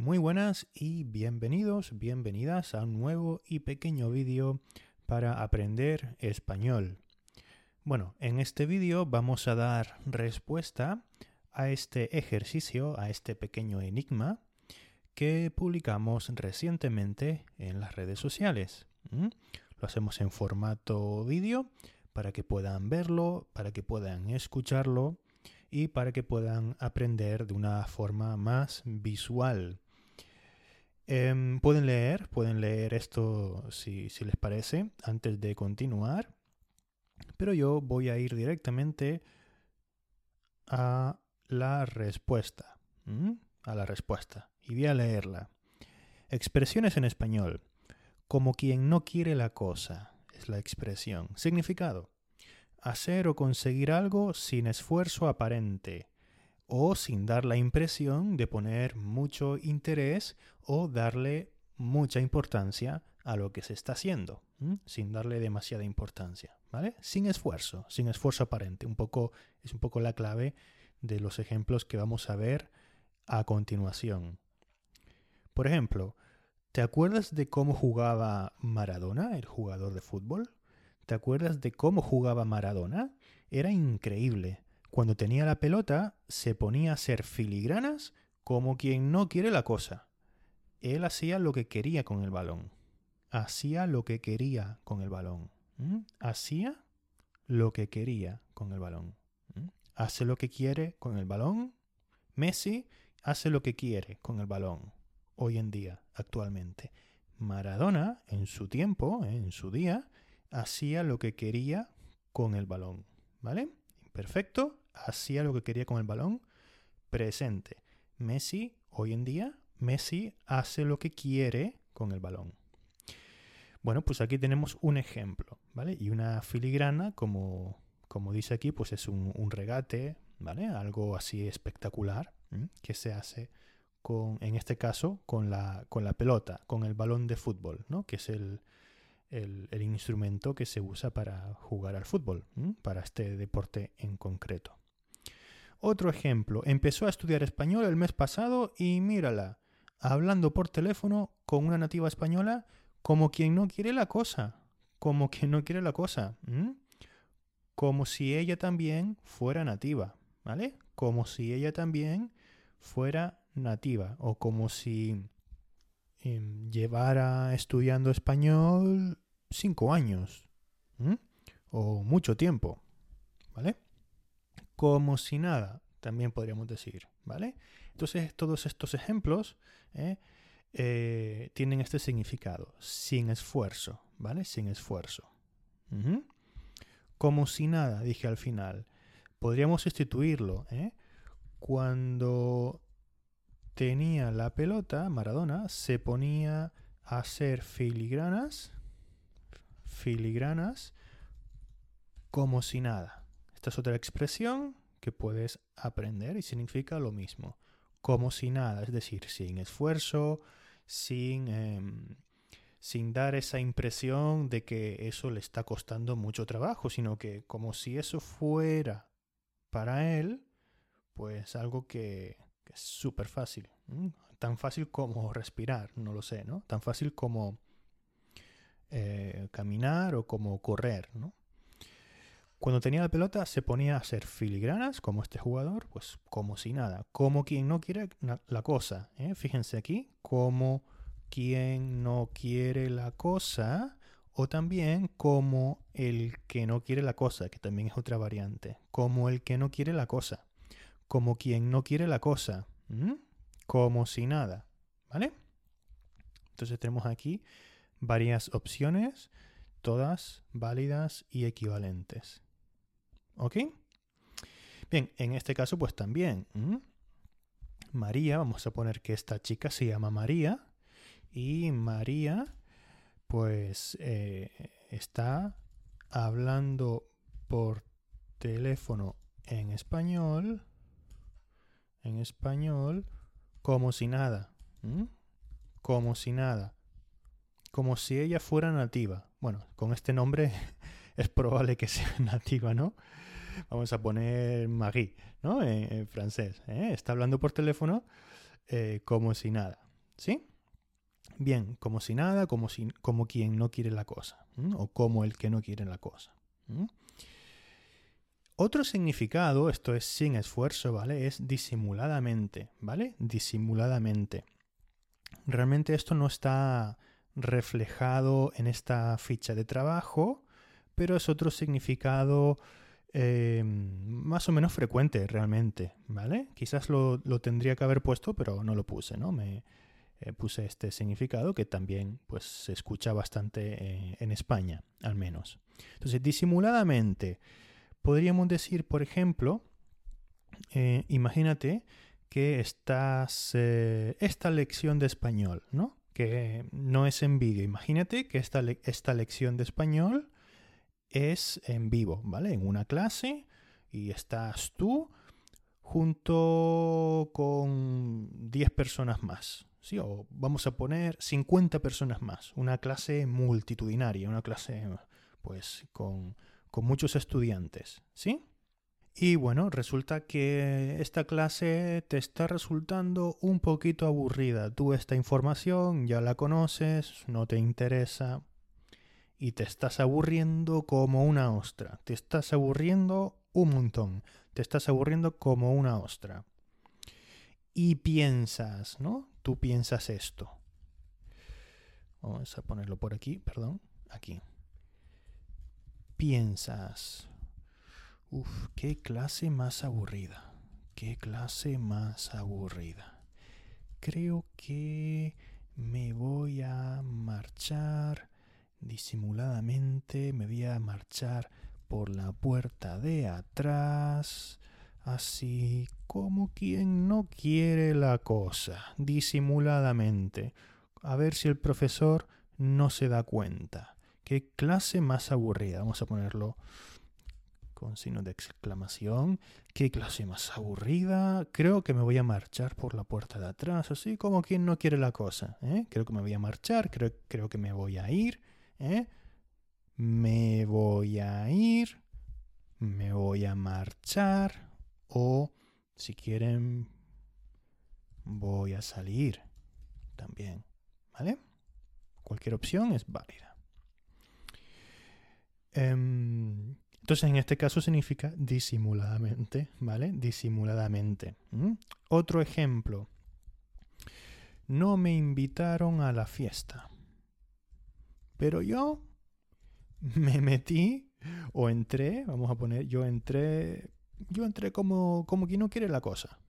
Muy buenas y bienvenidos, bienvenidas a un nuevo y pequeño vídeo para aprender español. Bueno, en este vídeo vamos a dar respuesta a este ejercicio, a este pequeño enigma que publicamos recientemente en las redes sociales. Lo hacemos en formato vídeo para que puedan verlo, para que puedan escucharlo y para que puedan aprender de una forma más visual. Em, pueden leer, pueden leer esto si, les parece antes de continuar, pero yo voy a ir directamente a la respuesta. A la respuesta. Y voy a leerla. Expresiones en español. Como quien no quiere la cosa es la expresión. Significado hacer o conseguir algo sin esfuerzo aparente o sin dar la impresión de poner mucho interés o darle mucha importancia a lo que se está haciendo, sin darle demasiada importancia, ¿vale? Sin esfuerzo, sin esfuerzo aparente. Un poco es un poco la clave de los ejemplos que vamos a ver a continuación. Por ejemplo, ¿te acuerdas de cómo jugaba Maradona, el jugador de fútbol? ¿Te acuerdas de cómo jugaba Maradona? Era increíble. Cuando tenía la pelota, se ponía a hacer filigranas como quien no quiere la cosa. Él hacía lo que quería con el balón. Hacía lo que quería con el balón. ¿Mm? Hacía lo que quería con el balón. ¿Mm? Hace lo que quiere con el balón. Messi hace lo que quiere con el balón. Hoy en día, actualmente. Maradona, en su tiempo, en su día, hacía lo que quería con el balón. ¿Vale? Perfecto. Hacía lo que quería con el balón. Presente. Messi, hoy en día, Messi hace lo que quiere con el balón. Bueno, pues aquí tenemos un ejemplo, ¿vale? Y una filigrana, como, como dice aquí, pues es un, regate, ¿vale? Algo así espectacular que se hace con, en este caso, con la, con la pelota, con el balón de fútbol, ¿no? Que es el, el, instrumento que se usa para jugar al fútbol, para este deporte en concreto. Otro ejemplo, empezó a estudiar español el mes pasado y mírala, hablando por teléfono con una nativa española como quien no quiere la cosa, como quien no quiere la cosa, como si ella también fuera nativa, ¿vale? Como si ella también fuera nativa o como si Em, llevara estudiando español cinco años o mucho tiempo, ¿vale? Como si nada, también podríamos decir, ¿vale? Entonces todos estos ejemplos ¿eh? Eh, tienen este significado, sin esfuerzo, ¿vale? Sin esfuerzo. Como si nada, dije al final. Podríamos sustituirlo, ¿eh? Cuando tenía la pelota, Maradona, se ponía a hacer filigranas, filigranas, como si nada. Esta es otra expresión que puedes aprender y significa lo mismo. Como si nada, es decir, sin esfuerzo, sin, em, sin dar esa impresión de que eso le está costando mucho trabajo, sino que como si eso fuera para él, pues algo que, es súper fácil. Tan fácil como respirar, no lo sé, ¿no? Tan fácil como eh, caminar o como correr, ¿no? Cuando tenía la pelota se ponía a hacer filigranas, como este jugador, pues como si nada, como quien no quiere la cosa. ¿eh? Fíjense aquí, como quien no quiere la cosa, o también como el que no quiere la cosa, que también es otra variante, como el que no quiere la cosa como quien no quiere la cosa, como si nada, ¿vale? Entonces tenemos aquí varias opciones, todas válidas y equivalentes. ¿Ok? Bien, en este caso pues también María, vamos a poner que esta chica se llama María y María pues eh, está hablando por teléfono en español en español como si nada. Como si nada. Como si ella fuera nativa. Bueno, con este nombre es probable que sea nativa, ¿no? Vamos a poner Marie, ¿no? En, francés. ¿eh? Está hablando por teléfono eh, como si nada. ¿Sí? Bien, como si nada, como, si, como quien no quiere la cosa, o como el que no quiere la cosa. Otro significado, esto es sin esfuerzo, ¿vale? Es disimuladamente, ¿vale? Disimuladamente. Realmente esto no está reflejado en esta ficha de trabajo, pero es otro significado eh, más o menos frecuente realmente, ¿vale? Quizás lo, tendría que haber puesto, pero no lo puse, ¿no? Me eh, puse este significado que también pues, se escucha bastante eh, en España, al menos. Entonces, disimuladamente, podríamos decir, por ejemplo, imagínate que estás, esta lección de español, ¿no? Que no es en vídeo. Imagínate que esta, esta lección de español es en vivo, ¿vale? En una clase y estás tú junto con 10 personas más, ¿sí? O vamos a poner 50 personas más, una clase multitudinaria, una clase pues con, con muchos estudiantes, ¿sí? Y bueno, resulta que esta clase te está resultando un poquito aburrida. Tú esta información ya la conoces, no te interesa, y te estás aburriendo como una ostra. Te estás aburriendo un montón. Te estás aburriendo como una ostra. Y piensas, ¿no? Tú piensas esto. Vamos a ponerlo por aquí, perdón. Aquí. Piensas. Uf, qué clase más aburrida. Qué clase más aburrida. Creo que me voy a marchar Disimuladamente me voy a marchar por la puerta de atrás, así como quien no quiere la cosa, disimuladamente, a ver si el profesor no se da cuenta. Qué clase más aburrida, vamos a ponerlo con signo de exclamación. Qué clase más aburrida. Creo que me voy a marchar por la puerta de atrás, así como quien no quiere la cosa. ¿eh? Creo que me voy a marchar, creo, creo que me voy a ir. ¿eh? Me voy a ir, me voy a marchar o si quieren voy a salir también, ¿vale? Cualquier opción es válida. Em, entonces, en este caso significa disimuladamente, ¿vale? Disimuladamente. Otro ejemplo. No me invitaron a la fiesta. Pero yo me metí o entré, vamos a poner, yo entré, yo entré como, como quien no quiere la cosa.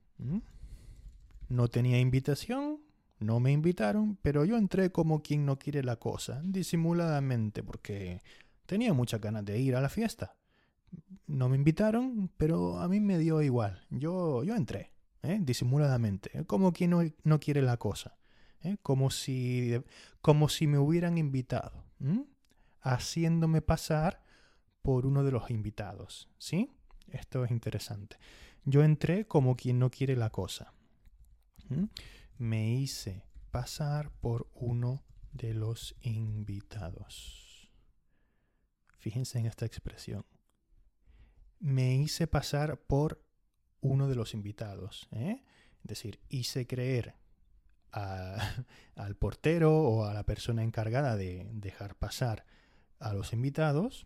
No tenía invitación, no me invitaron, pero yo entré como quien no quiere la cosa, disimuladamente, porque tenía muchas ganas de ir a la fiesta. No me invitaron, pero a mí me dio igual. Yo, yo entré, ¿eh? disimuladamente, como quien no, quiere la cosa. ¿eh? como, si, como si me hubieran invitado, haciéndome pasar por uno de los invitados. ¿Sí? Esto es interesante. Yo entré como quien no quiere la cosa. Me hice pasar por uno de los invitados. Fíjense en esta expresión. Me hice pasar por uno de los invitados. ¿eh? Es decir, hice creer al portero o a la persona encargada de dejar pasar a los invitados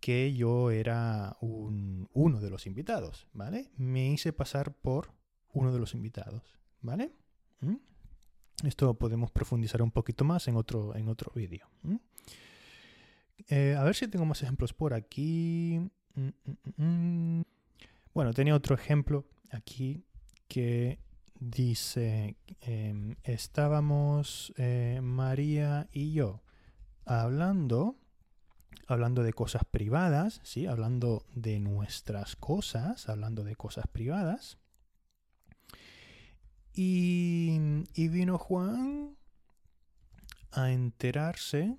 que yo era uno de los invitados, ¿vale? Me hice pasar por uno de los invitados, ¿vale? Esto podemos profundizar un poquito más en otro, en otro vídeo. Eh, a ver si tengo más ejemplos por aquí. Mm, mm, mm, bueno, tenía otro ejemplo aquí que Dice, em, estábamos eh, María y yo hablando, hablando de cosas privadas, ¿sí? Hablando de nuestras cosas, hablando de cosas privadas. Y, y vino Juan a enterarse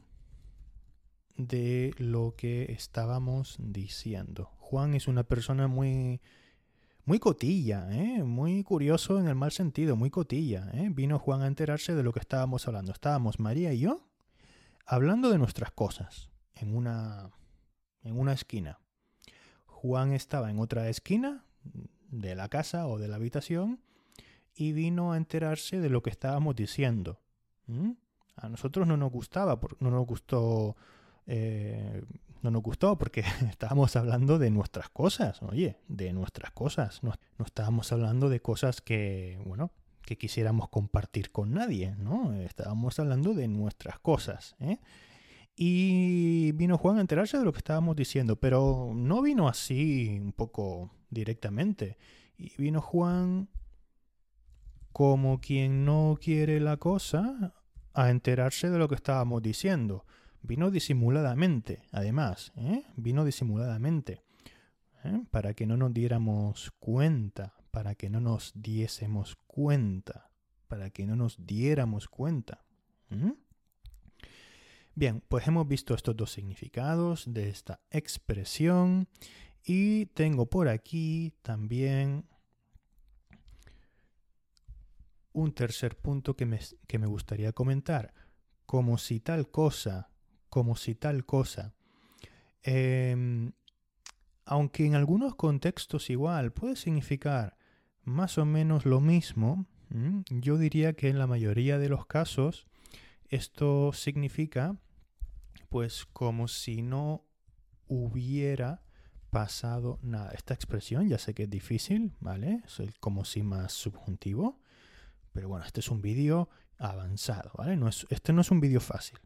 de lo que estábamos diciendo. Juan es una persona muy muy cotilla, ¿eh? muy curioso en el mal sentido, muy cotilla. ¿eh? Vino Juan a enterarse de lo que estábamos hablando. Estábamos María y yo hablando de nuestras cosas en una, en una esquina. Juan estaba en otra esquina de la casa o de la habitación y vino a enterarse de lo que estábamos diciendo. A nosotros no nos gustaba, no nos gustó, eh, no nos gustó porque estábamos hablando de nuestras cosas, oye, de nuestras cosas. No, estábamos hablando de cosas que, bueno, que quisiéramos compartir con nadie, ¿no? Estábamos hablando de nuestras cosas, ¿eh? Y vino Juan a enterarse de lo que estábamos diciendo, pero no vino así un poco directamente. Y vino Juan como quien no quiere la cosa a enterarse de lo que estábamos diciendo. Vino disimuladamente, además, ¿eh? vino disimuladamente, ¿eh? para que no nos diéramos cuenta, para que no nos diésemos cuenta, para que no nos diéramos cuenta. Bien, pues hemos visto estos dos significados de esta expresión y tengo por aquí también un tercer punto que me, que me gustaría comentar. Como si tal cosa, como si tal cosa. Em, aunque en algunos contextos igual puede significar más o menos lo mismo, yo diría que en la mayoría de los casos esto significa pues como si no hubiera pasado nada. Esta expresión ya sé que es difícil, ¿vale? Es el como si más subjuntivo. Pero bueno, este es un vídeo avanzado, ¿vale? No es, este no es un vídeo fácil.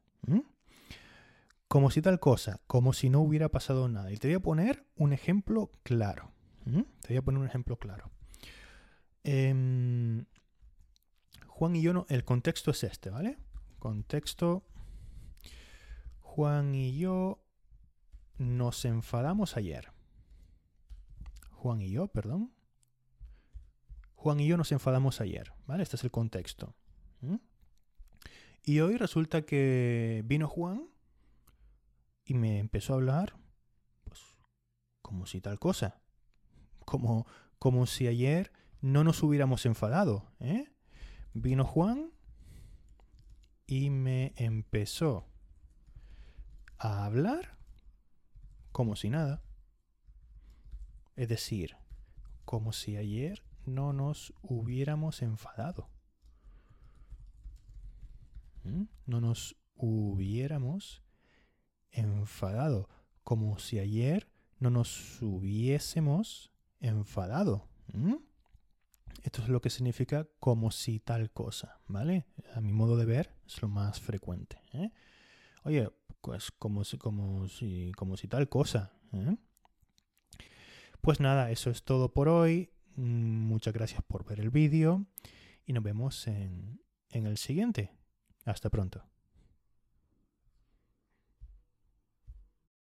Como si tal cosa, como si no hubiera pasado nada. Y te voy a poner un ejemplo claro. Te voy a poner un ejemplo claro. Em, Juan y yo, no, el contexto es este, ¿vale? Contexto. Juan y yo nos enfadamos ayer. Juan y yo, perdón. Juan y yo nos enfadamos ayer, ¿vale? Este es el contexto. Y hoy resulta que vino Juan y me empezó a hablar, pues, como si tal cosa. Como, como si ayer no nos hubiéramos enfadado, ¿eh? Vino Juan y me empezó a hablar como si nada. Es decir, como si ayer no nos hubiéramos enfadado. ¿Mm? No nos hubiéramos enfadado. Como si ayer no nos hubiésemos enfadado. Esto es lo que significa como si tal cosa, ¿vale? A mi modo de ver es lo más frecuente. ¿eh? Oye, pues como si, como si, como si tal cosa. ¿eh? Pues nada, eso es todo por hoy. Muchas gracias por ver el vídeo y nos vemos en, en el siguiente. Hasta pronto.